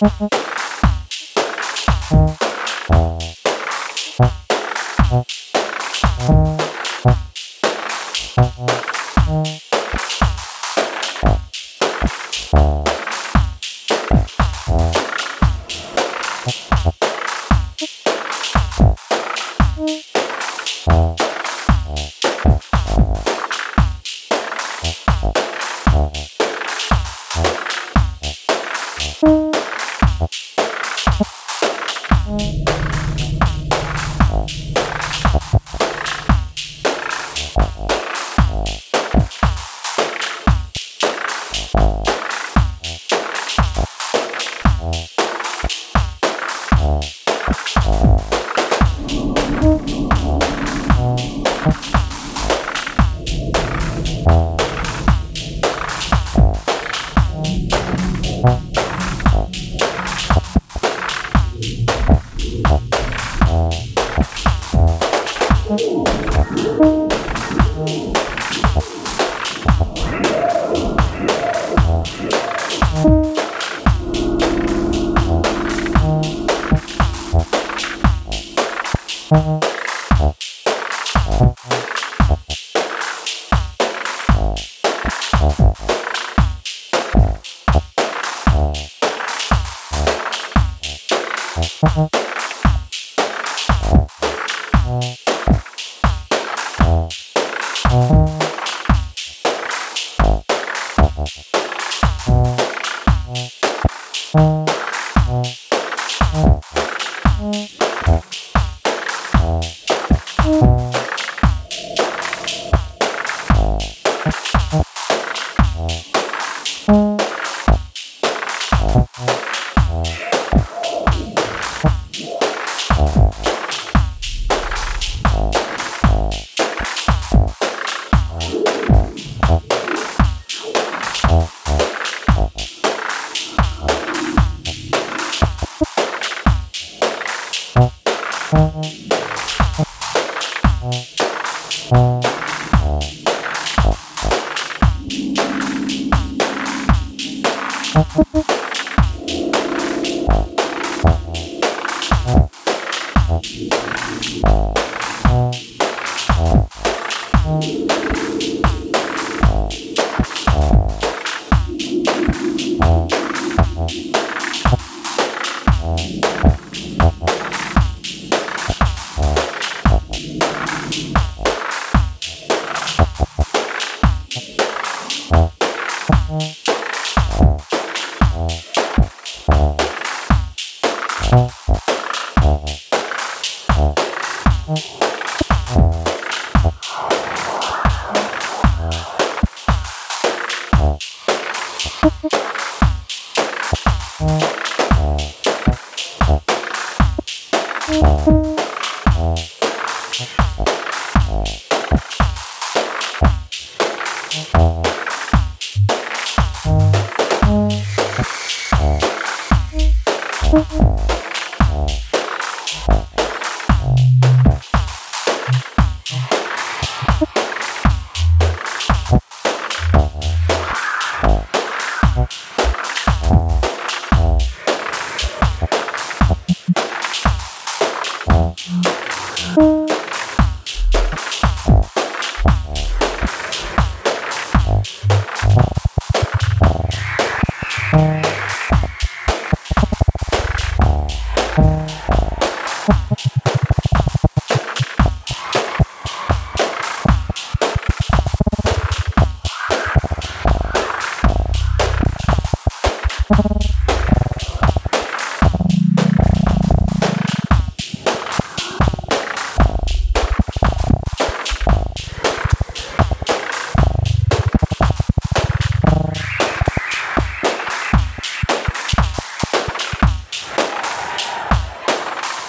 Mm-hmm. Uh-huh.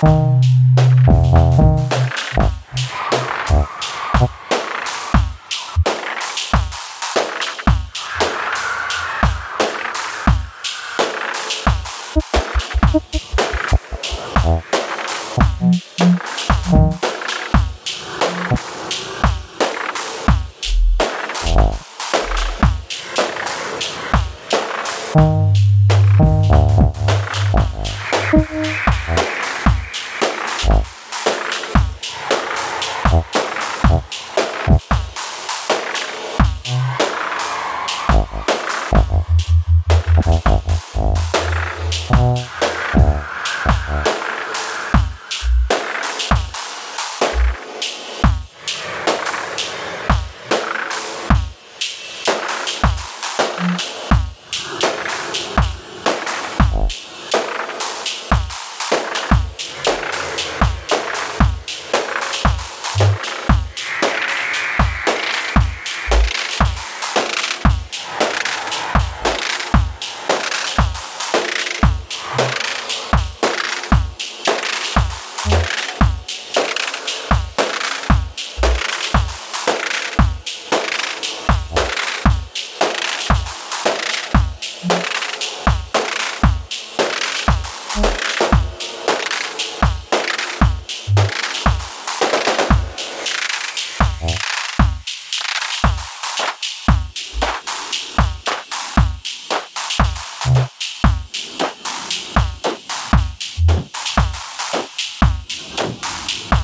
Bye.